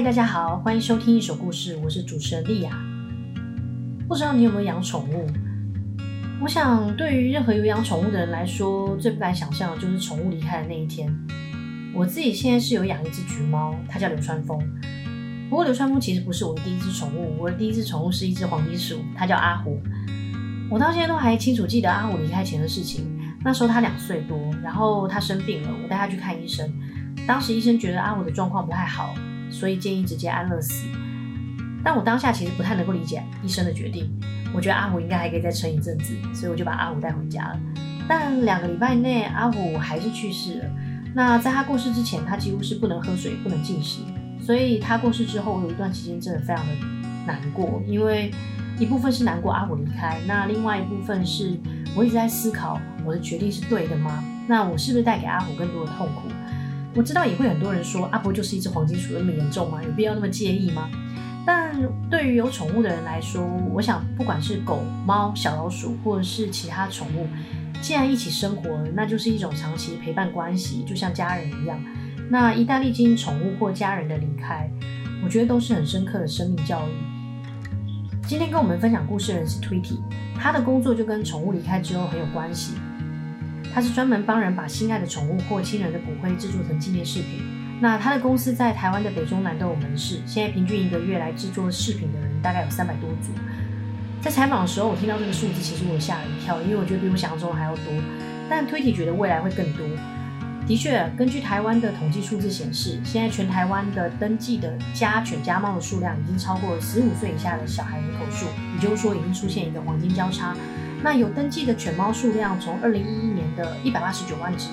嗨，大家好，欢迎收听一手故事，我是主持人莉雅。不知道你有没有养宠物？我想，对于任何有养宠物的人来说，最不敢想象的就是宠物离开的那一天。我自己现在是有养一只橘猫，它叫流川枫。不过流川枫其实不是我的第一只宠物，我的第一只宠物是一只黄金鼠，它叫阿虎。我到现在都还清楚记得阿虎离开前的事情。那时候它两岁多，然后它生病了，我带它去看医生。当时医生觉得阿虎的状况不太好。所以建议直接安乐死，但我当下其实不太能够理解医生的决定。我觉得阿虎应该还可以再撑一阵子，所以我就把阿虎带回家了。但两个礼拜内，阿虎还是去世了。那在他过世之前，他几乎是不能喝水、不能进食。所以他过世之后，我有一段期间真的非常的难过，因为一部分是难过阿虎离开，那另外一部分是我一直在思考，我的决定是对的吗？那我是不是带给阿虎更多的痛苦？我知道也会很多人说，阿婆就是一只黄金鼠，那么严重吗？有必要那么介意吗？但对于有宠物的人来说，我想不管是狗、猫、小老鼠，或者是其他宠物，既然一起生活，那就是一种长期陪伴关系，就像家人一样。那一旦历经宠物或家人的离开，我觉得都是很深刻的生命教育。今天跟我们分享故事的人是 Tweety，他的工作就跟宠物离开之后很有关系。他是专门帮人把心爱的宠物或亲人的骨灰制作成纪念饰品。那他的公司在台湾的北中南都有门市，现在平均一个月来制作饰品的人大概有三百多组。在采访的时候，我听到这个数字，其实我吓了一跳，因为我觉得比我想象中还要多。但推体觉得未来会更多。的确，根据台湾的统计数字显示，现在全台湾的登记的家犬家猫的数量已经超过了十五岁以下的小孩人口数，也就是说，已经出现一个黄金交叉。那有登记的犬猫数量从二零一一年的一百八十九万只，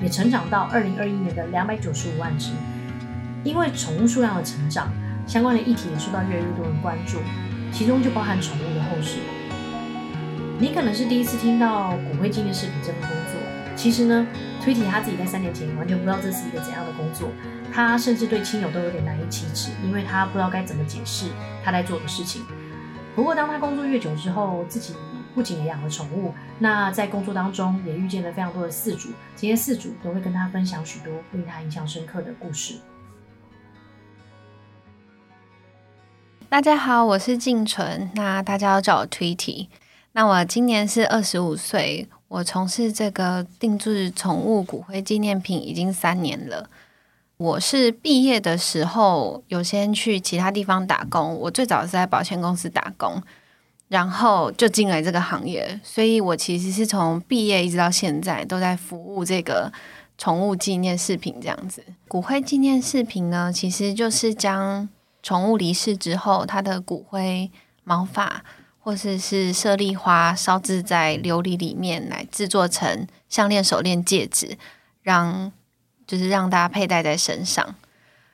也成长到二零二一年的两百九十五万只。因为宠物数量的成长，相关的议题也受到越来越多人关注，其中就包含宠物的后事。你可能是第一次听到骨灰纪念视频这份工作，其实呢，推提他自己在三年前完全不知道这是一个怎样的工作，他甚至对亲友都有点难以启齿，因为他不知道该怎么解释他在做的事情。不过当他工作越久之后，自己。不仅也养了宠物，那在工作当中也遇见了非常多的饲主，这些饲主都会跟他分享许多令他印象深刻的故事。大家好，我是静纯，那大家要叫我 Tweety。那我今年是二十五岁，我从事这个定制宠物骨灰纪念品已经三年了。我是毕业的时候有先去其他地方打工，我最早是在保险公司打工。然后就进来这个行业，所以我其实是从毕业一直到现在都在服务这个宠物纪念饰品这样子。骨灰纪念饰品呢，其实就是将宠物离世之后，它的骨灰、毛发或者是舍利花烧制在琉璃里面来制作成项链、手链、戒指，让就是让大家佩戴在身上。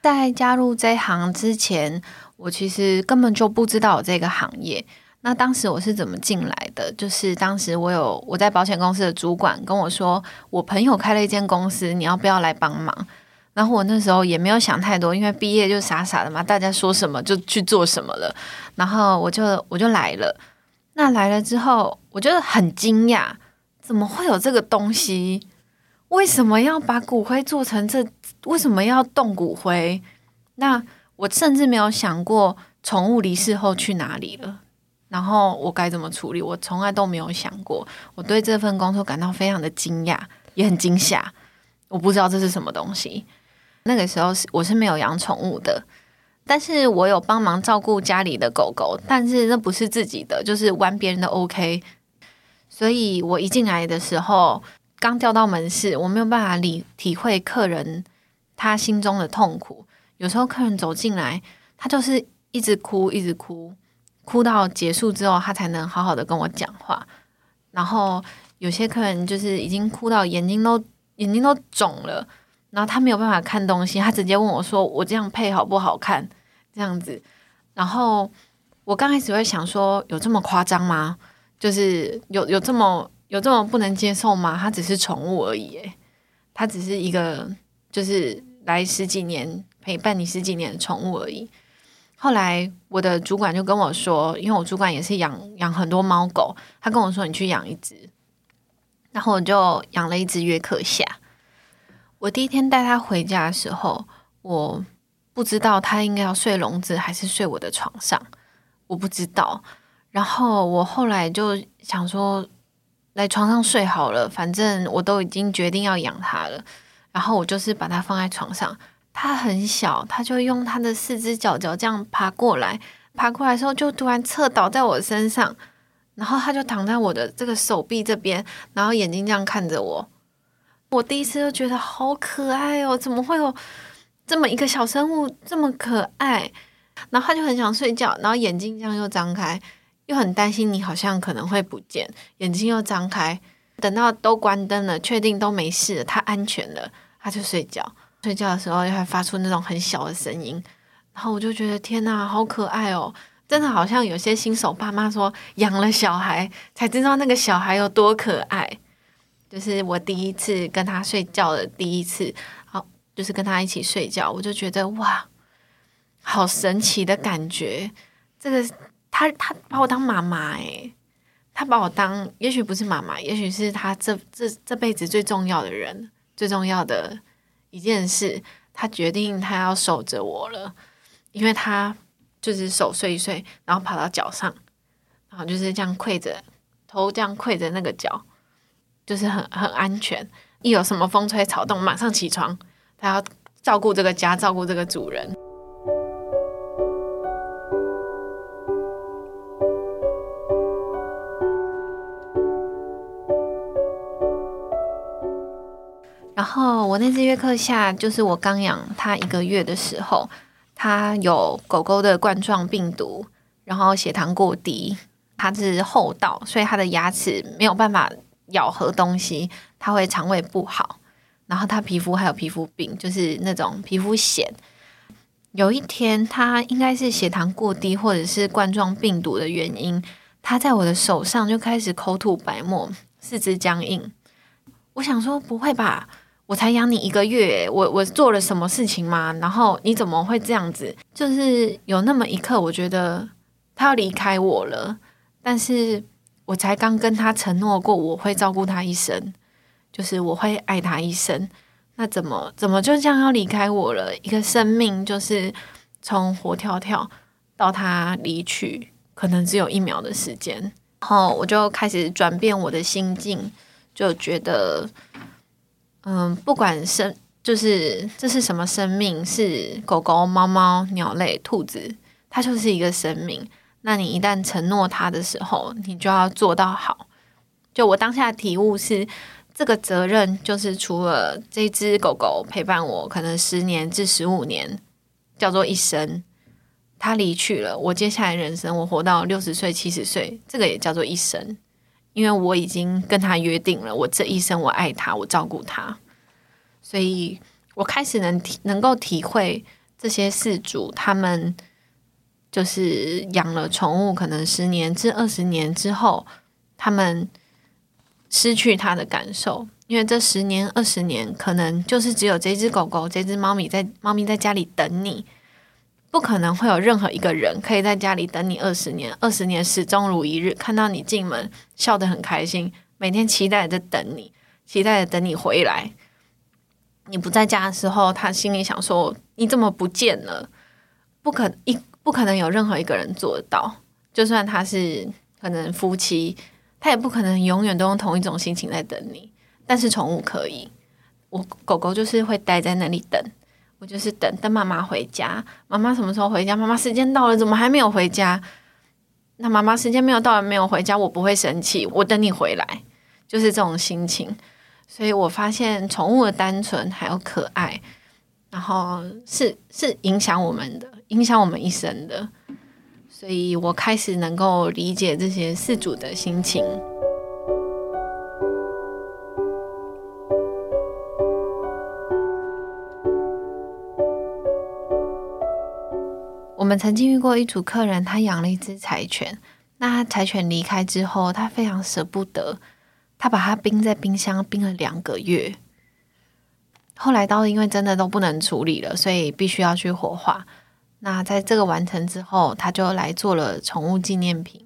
在加入这行之前，我其实根本就不知道这个行业。那当时我是怎么进来的？就是当时我有我在保险公司的主管跟我说，我朋友开了一间公司，你要不要来帮忙？然后我那时候也没有想太多，因为毕业就傻傻的嘛，大家说什么就去做什么了。然后我就我就来了。那来了之后，我就很惊讶，怎么会有这个东西？为什么要把骨灰做成这？为什么要动骨灰？那我甚至没有想过，宠物离世后去哪里了。然后我该怎么处理？我从来都没有想过。我对这份工作感到非常的惊讶，也很惊吓。我不知道这是什么东西。那个时候是我是没有养宠物的，但是我有帮忙照顾家里的狗狗，但是那不是自己的，就是玩别人的 OK。所以我一进来的时候，刚调到门市，我没有办法理体会客人他心中的痛苦。有时候客人走进来，他就是一直哭，一直哭。哭到结束之后，他才能好好的跟我讲话。然后有些客人就是已经哭到眼睛都眼睛都肿了，然后他没有办法看东西，他直接问我说：“我这样配好不好看？”这样子，然后我刚开始会想说：“有这么夸张吗？就是有有这么有这么不能接受吗？他只是宠物而已，诶，他只是一个就是来十几年陪伴你十几年的宠物而已。”后来我的主管就跟我说，因为我主管也是养养很多猫狗，他跟我说：“你去养一只。”然后我就养了一只约克夏。我第一天带它回家的时候，我不知道它应该要睡笼子还是睡我的床上，我不知道。然后我后来就想说，来床上睡好了，反正我都已经决定要养它了。然后我就是把它放在床上。它很小，它就用它的四只脚脚这样爬过来，爬过来的时候就突然侧倒在我身上，然后它就躺在我的这个手臂这边，然后眼睛这样看着我。我第一次就觉得好可爱哦，怎么会有这么一个小生物这么可爱？然后它就很想睡觉，然后眼睛这样又张开，又很担心你好像可能会不见，眼睛又张开，等到都关灯了，确定都没事了，它安全了，它就睡觉。睡觉的时候，又会发出那种很小的声音，然后我就觉得天哪，好可爱哦！真的好像有些新手爸妈说养了小孩才知道那个小孩有多可爱。就是我第一次跟他睡觉的第一次，好，就是跟他一起睡觉，我就觉得哇，好神奇的感觉。这个他他把我当妈妈诶，他把我当也许不是妈妈，也许是他这这这辈子最重要的人，最重要的。一件事，他决定他要守着我了，因为他就是手睡一睡，然后跑到脚上，然后就是这样跪着，头这样跪着那个脚，就是很很安全。一有什么风吹草动，马上起床，他要照顾这个家，照顾这个主人。后我那只约克夏，就是我刚养它一个月的时候，它有狗狗的冠状病毒，然后血糖过低，它是厚道，所以它的牙齿没有办法咬合东西，它会肠胃不好，然后它皮肤还有皮肤病，就是那种皮肤癣。有一天，它应该是血糖过低或者是冠状病毒的原因，它在我的手上就开始口吐白沫，四肢僵硬。我想说，不会吧？我才养你一个月，我我做了什么事情吗？然后你怎么会这样子？就是有那么一刻，我觉得他要离开我了，但是我才刚跟他承诺过，我会照顾他一生，就是我会爱他一生。那怎么怎么就这样要离开我了？一个生命就是从活跳跳到他离去，可能只有一秒的时间。然后我就开始转变我的心境，就觉得。嗯，不管生就是这是什么生命，是狗狗、猫猫、鸟类、兔子，它就是一个生命。那你一旦承诺它的时候，你就要做到好。就我当下的体悟是，这个责任就是除了这只狗狗陪伴我可能十年至十五年，叫做一生，它离去了，我接下来人生我活到六十岁、七十岁，这个也叫做一生。因为我已经跟他约定了，我这一生我爱他，我照顾他，所以我开始能体能够体会这些饲主他们就是养了宠物，可能十年至二十年之后，他们失去他的感受，因为这十年二十年可能就是只有这只狗狗、这只猫咪在猫咪在家里等你。不可能会有任何一个人可以在家里等你二十年，二十年始终如一日，看到你进门笑得很开心，每天期待着等你，期待着等你回来。你不在家的时候，他心里想说：“你怎么不见了？”不可一不可能有任何一个人做到，就算他是可能夫妻，他也不可能永远都用同一种心情在等你。但是宠物可以，我狗狗就是会待在那里等。我就是等等妈妈回家，妈妈什么时候回家？妈妈时间到了，怎么还没有回家？那妈妈时间没有到，还没有回家，我不会生气，我等你回来，就是这种心情。所以我发现宠物的单纯还有可爱，然后是是影响我们的，影响我们一生的。所以我开始能够理解这些饲主的心情。我们曾经遇过一组客人，他养了一只柴犬，那柴犬离开之后，他非常舍不得，他把它冰在冰箱冰了两个月。后来到因为真的都不能处理了，所以必须要去火化。那在这个完成之后，他就来做了宠物纪念品。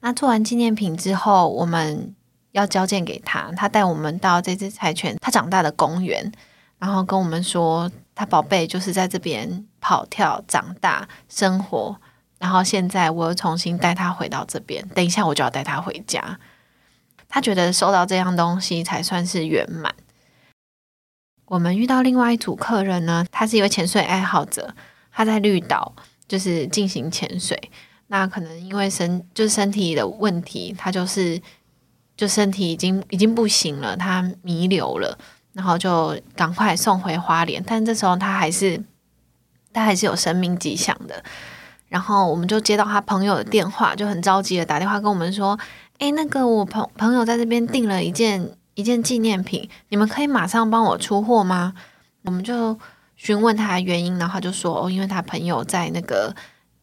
那做完纪念品之后，我们要交件给他，他带我们到这只柴犬他长大的公园，然后跟我们说，他宝贝就是在这边跑跳长大生活，然后现在我又重新带他回到这边，等一下我就要带他回家。他觉得收到这样东西才算是圆满。我们遇到另外一组客人呢，他是一位潜水爱好者，他在绿岛就是进行潜水。那可能因为身就是身体的问题，他就是就身体已经已经不行了，他弥留了，然后就赶快送回花莲。但这时候他还是他还是有生命迹象的。然后我们就接到他朋友的电话，就很着急的打电话跟我们说：“诶，那个我朋朋友在这边订了一件。”一件纪念品，你们可以马上帮我出货吗？我们就询问他的原因，然后他就说，哦，因为他朋友在那个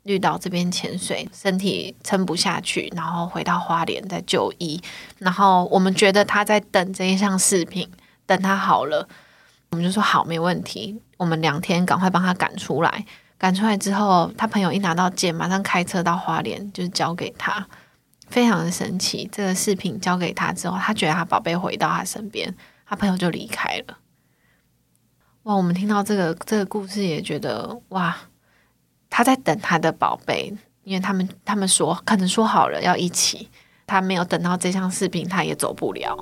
绿岛这边潜水，身体撑不下去，然后回到花莲在就医。然后我们觉得他在等这一项饰品，等他好了，我们就说好，没问题。我们两天赶快帮他赶出来，赶出来之后，他朋友一拿到剑，马上开车到花莲，就是交给他。非常的神奇，这个视频交给他之后，他觉得他宝贝回到他身边，他朋友就离开了。哇，我们听到这个这个故事也觉得哇，他在等他的宝贝，因为他们他们说可能说好了要一起，他没有等到这项视频，他也走不了。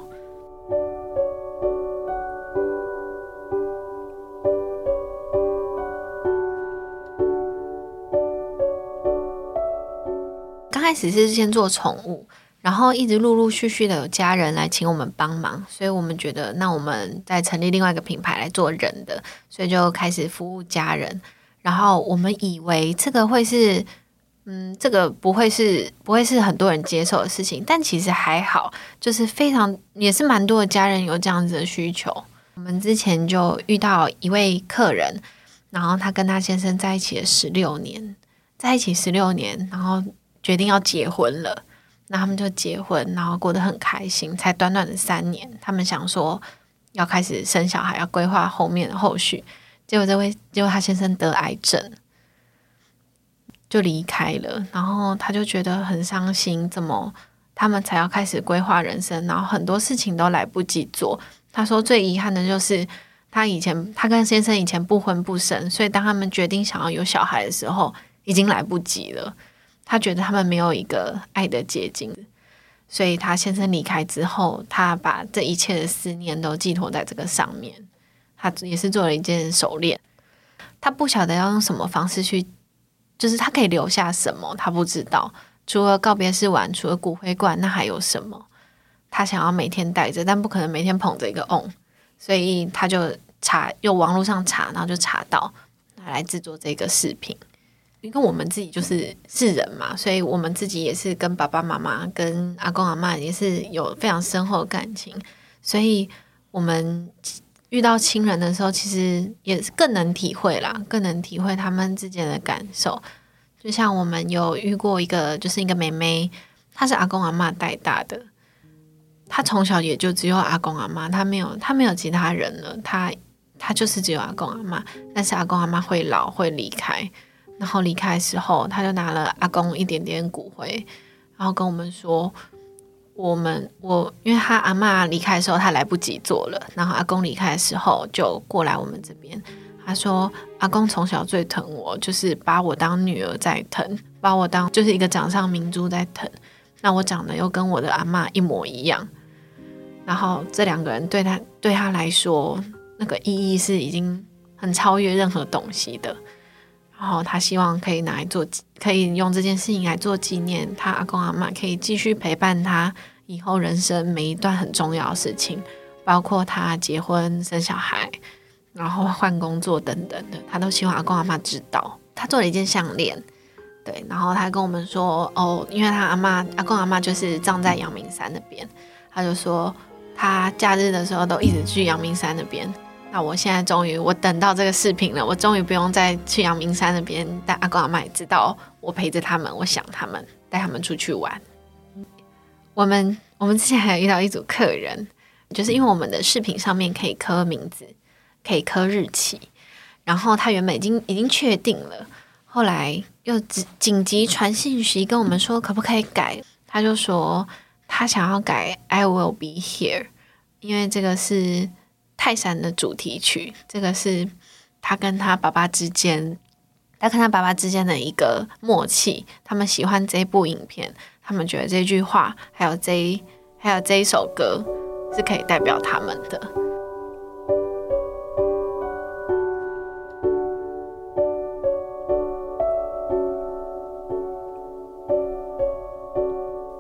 开始是先做宠物，然后一直陆陆续续的有家人来请我们帮忙，所以我们觉得那我们再成立另外一个品牌来做人的，所以就开始服务家人。然后我们以为这个会是，嗯，这个不会是不会是很多人接受的事情，但其实还好，就是非常也是蛮多的家人有这样子的需求。我们之前就遇到一位客人，然后他跟他先生在一起了十六年，在一起十六年，然后。决定要结婚了，那他们就结婚，然后过得很开心。才短短的三年，他们想说要开始生小孩，要规划后面的后续。结果这位，结果他先生得癌症，就离开了。然后他就觉得很伤心，怎么他们才要开始规划人生，然后很多事情都来不及做。他说最遗憾的就是他以前，他跟先生以前不婚不生，所以当他们决定想要有小孩的时候，已经来不及了。他觉得他们没有一个爱的结晶，所以他先生离开之后，他把这一切的思念都寄托在这个上面。他也是做了一件手链，他不晓得要用什么方式去，就是他可以留下什么，他不知道。除了告别式完，除了骨灰罐，那还有什么？他想要每天带着，但不可能每天捧着一个瓮，所以他就查，用网络上查，然后就查到来制作这个饰品。因为我们自己就是是人嘛，所以我们自己也是跟爸爸妈妈、跟阿公阿嬷也是有非常深厚的感情，所以我们遇到亲人的时候，其实也是更能体会啦，更能体会他们之间的感受。就像我们有遇过一个，就是一个妹妹，她是阿公阿嬷带大的，她从小也就只有阿公阿嬷，她没有她没有其他人了，她她就是只有阿公阿嬷，但是阿公阿嬷会老会离开。然后离开的时候，他就拿了阿公一点点骨灰，然后跟我们说：“我们我，因为他阿嬷离开的时候，他来不及做了。然后阿公离开的时候，就过来我们这边。他说，阿公从小最疼我，就是把我当女儿在疼，把我当就是一个掌上明珠在疼。那我长得又跟我的阿嬷一模一样。然后这两个人对他对他来说，那个意义是已经很超越任何东西的。”然后他希望可以拿来做，可以用这件事情来做纪念。他阿公阿嬷可以继续陪伴他以后人生每一段很重要的事情，包括他结婚、生小孩，然后换工作等等的，他都希望阿公阿嬷知道。他做了一件项链，对，然后他跟我们说，哦，因为他阿嬷、阿公阿嬷就是葬在阳明山那边，他就说他假日的时候都一直去阳明山那边。那我现在终于我等到这个视频了，我终于不用再去阳明山那边带阿公阿妈，知道我陪着他们，我想他们，带他们出去玩。我们我们之前还有遇到一组客人，就是因为我们的视频上面可以刻名字，可以刻日期，然后他原本已经已经确定了，后来又紧紧急传信息跟我们说可不可以改，他就说他想要改 I will be here，因为这个是泰山的主题曲，这个是他跟他爸爸之间，他跟他爸爸之间的一个默契，他们喜欢这部影片。他们觉得这句话，还有这还有这一首歌，是可以代表他们的。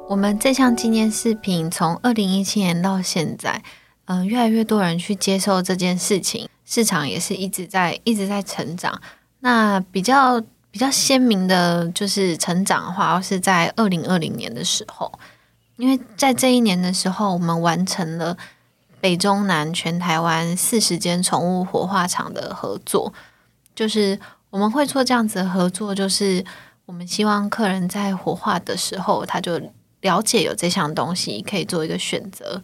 我们这项纪念视频从二零一七年到现在，嗯、越来越多人去接受这件事情，市场也是一直在一直在成长。那比较。比较鲜明的就是成长的话，是在二零二零年的时候，因为在这一年的时候，我们完成了北中南全台湾四十间宠物火化场的合作。就是我们会做这样子的合作，就是我们希望客人在火化的时候，他就了解有这项东西可以做一个选择，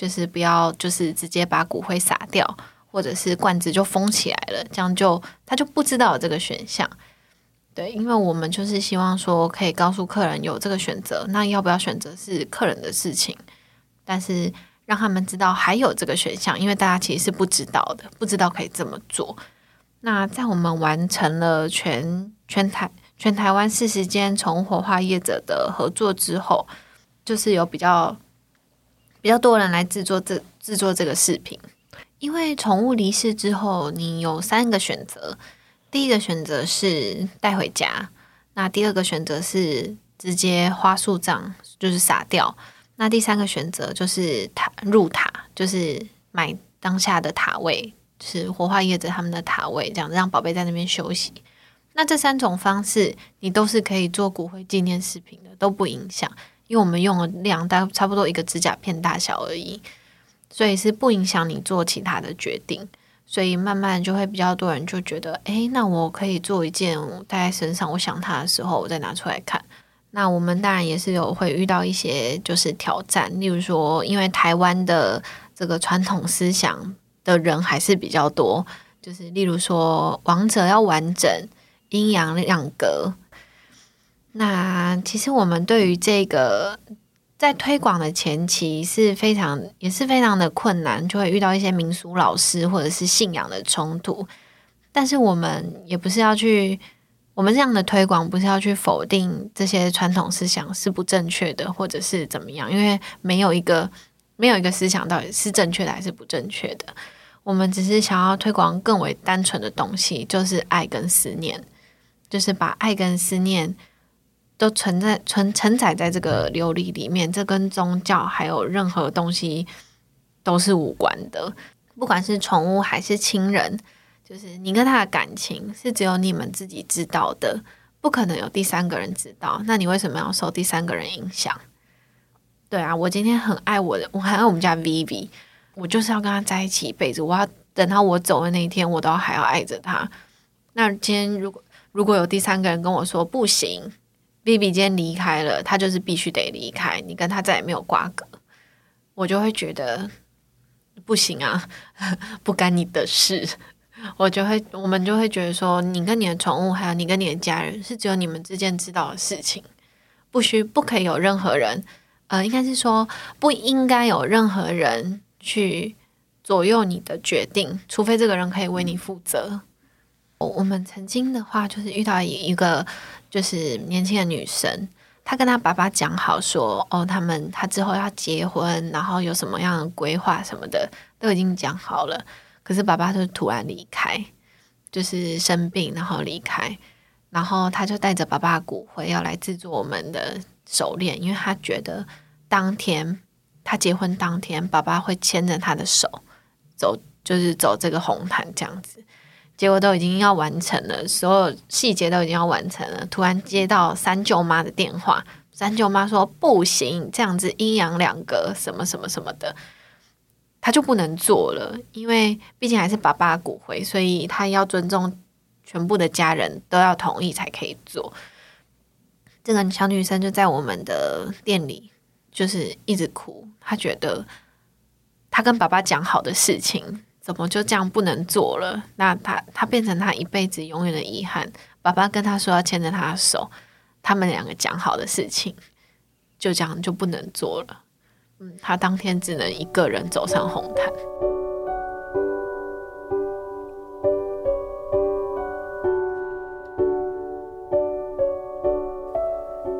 就是不要就是直接把骨灰撒掉，或者是罐子就封起来了，这样就他就不知道这个选项。对，因为我们就是希望说，可以告诉客人有这个选择，那要不要选择是客人的事情，但是让他们知道还有这个选项，因为大家其实是不知道的，不知道可以这么做。那在我们完成了全全台全台湾四十间从火化业者的合作之后，就是有比较比较多人来制作这制作这个视频，因为宠物离世之后，你有三个选择。第一个选择是带回家，那第二个选择是直接花树葬，就是撒掉。那第三个选择就是塔入塔，就是买当下的塔位，就是火化业者他们的塔位，这样让宝贝在那边休息。那这三种方式你都是可以做骨灰纪念视频的，都不影响，因为我们用的量大差不多一个指甲片大小而已，所以是不影响你做其他的决定。所以慢慢就会比较多人就觉得，诶，那我可以做一件我带在身上，我想它的时候，我再拿出来看。那我们当然也是有会遇到一些就是挑战，例如说，因为台湾的这个传统思想的人还是比较多，就是例如说，王者要完整，阴阳两隔。那其实我们对于这个。在推广的前期是非常也是非常的困难，就会遇到一些民俗老师或者是信仰的冲突。但是我们也不是要去，我们这样的推广不是要去否定这些传统思想是不正确的，或者是怎么样，因为没有一个没有一个思想到底是正确的还是不正确的。我们只是想要推广更为单纯的东西，就是爱跟思念，就是把爱跟思念。都存在存承载在这个琉璃里面，这跟宗教还有任何东西都是无关的。不管是宠物还是亲人，就是你跟他的感情是只有你们自己知道的，不可能有第三个人知道。那你为什么要受第三个人影响？对啊，我今天很爱我的，我很爱我们家 Vivi，我就是要跟他在一起一辈子。我要等到我走的那一天，我都还要爱着他。那今天如果如果有第三个人跟我说不行，Vivi 今天离开了，他就是必须得离开，你跟他再也没有瓜葛，我就会觉得不行啊，不干你的事，我就会，我们就会觉得说，你跟你的宠物，还有你跟你的家人，是只有你们之间知道的事情，不需不可以有任何人，呃，应该是说不应该有任何人去左右你的决定，除非这个人可以为你负责。我们曾经的话，就是遇到一个。就是年轻的女生，她跟她爸爸讲好说，哦，他们他之后要结婚，然后有什么样的规划什么的，都已经讲好了。可是爸爸就突然离开，就是生病然后离开，然后他就带着爸爸骨灰要来制作我们的手链，因为他觉得当天他结婚当天，爸爸会牵着他的手走，就是走这个红毯这样子。结果都已经要完成了，所有细节都已经要完成了。突然接到三舅妈的电话，三舅妈说不行，这样子阴阳两隔，什么什么什么的。他就不能做了，因为毕竟还是爸爸骨灰，所以他要尊重全部的家人都要同意才可以做。这个小女生就在我们的店里，就是一直哭，她觉得她跟爸爸讲好的事情，怎么就这样不能做了？那他他变成他一辈子永远的遗憾。爸爸跟他说要牵着他的手，他们两个讲好的事情，就这样就不能做了。嗯，他当天只能一个人走上红毯。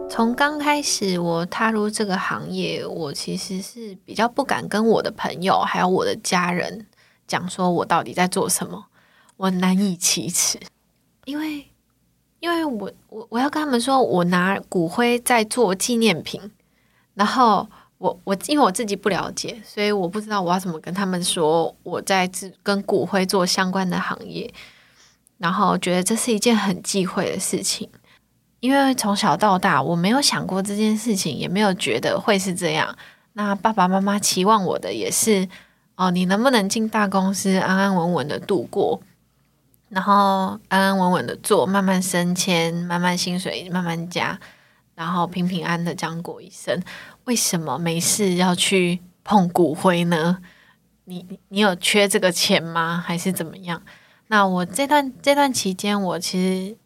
从刚开始我踏入这个行业，我其实是比较不敢跟我的朋友还有我的家人讲说我到底在做什么，我难以启齿，因为因为我我我要跟他们说我拿骨灰在做纪念品，然后我我因为我自己不了解，所以我不知道我要怎么跟他们说我在跟骨灰做相关的行业，然后觉得这是一件很忌讳的事情。因为从小到大，我没有想过这件事情，也没有觉得会是这样。那爸爸妈妈期望我的也是，哦，你能不能进大公司，安安稳稳的度过，然后安安稳稳的做，慢慢升迁，慢慢薪水慢慢加，然后平平安的这样过一生。为什么没事要去碰骨灰呢？你你有缺这个钱吗？还是怎么样？那我这段这段期间，我其实。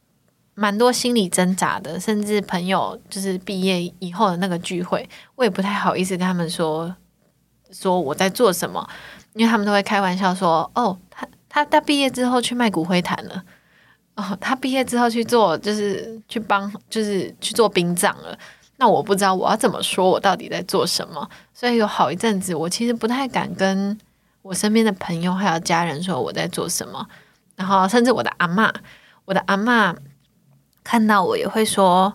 蛮多心理挣扎的，甚至朋友就是毕业以后的那个聚会，我也不太好意思跟他们说说我在做什么，因为他们都会开玩笑说：“哦，他他他毕业之后去卖骨灰坛了，哦，他毕业之后去做就是去帮就是去做殡葬了。”那我不知道我要怎么说，我到底在做什么，所以有好一阵子，我其实不太敢跟我身边的朋友还有家人说我在做什么，然后甚至我的阿嬷，我的阿嬷。看到我也会说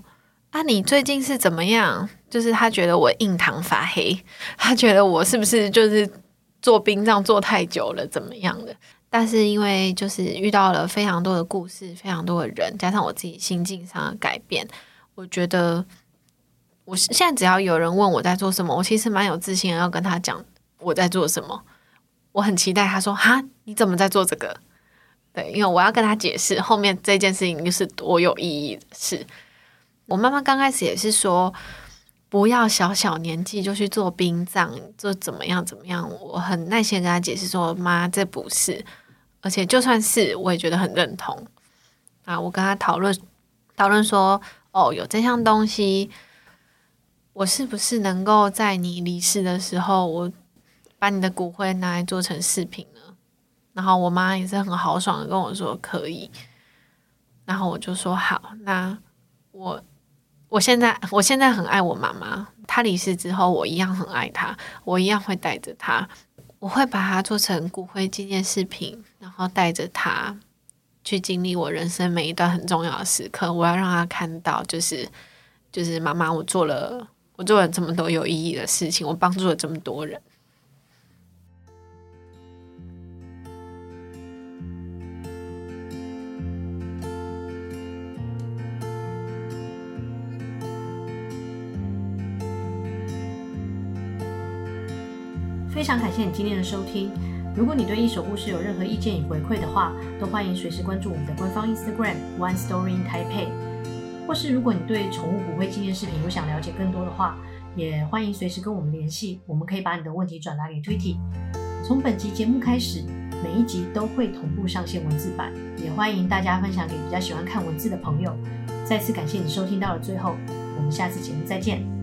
啊，你最近是怎么样？就是他觉得我印堂发黑，他觉得我是不是就是做殡葬做太久了，怎么样的？但是因为就是遇到了非常多的故事，非常多的人，加上我自己心境上的改变，我觉得我现在只要有人问我在做什么，我其实蛮有自信的要跟他讲我在做什么。我很期待他说哈，你怎么在做这个？对，因为我要跟他解释后面这件事情就是多有意义的事。我妈妈刚开始也是说，不要小小年纪就去做殡葬，就怎么样怎么样。我很耐心跟她解释说，妈，这不是，而且就算是，我也觉得很认同。啊，我跟她讨论讨论说，哦，有这项东西，我是不是能够在你离世的时候，我把你的骨灰拿来做成饰品呢？然后我妈也是很豪爽的跟我说可以，然后我就说好。那我我现在我现在很爱我妈妈，她离世之后我一样很爱她，我一样会带着她，我会把她做成骨灰纪念视频，然后带着她去经历我人生每一段很重要的时刻。我要让她看到，就是就是妈妈，我做了我做了这么多有意义的事情，我帮助了这么多人。非常感谢你今天的收听。如果你对一首故事有任何意见与回馈的话，都欢迎随时关注我们的官方 Instagram One Story in Taipei。或是如果你对宠物骨灰纪念视频有想了解更多的话，也欢迎随时跟我们联系，我们可以把你的问题转达给 Tweety。从本集节目开始，每一集都会同步上线文字版，也欢迎大家分享给比较喜欢看文字的朋友。再次感谢你收听到了最后，我们下次节目再见。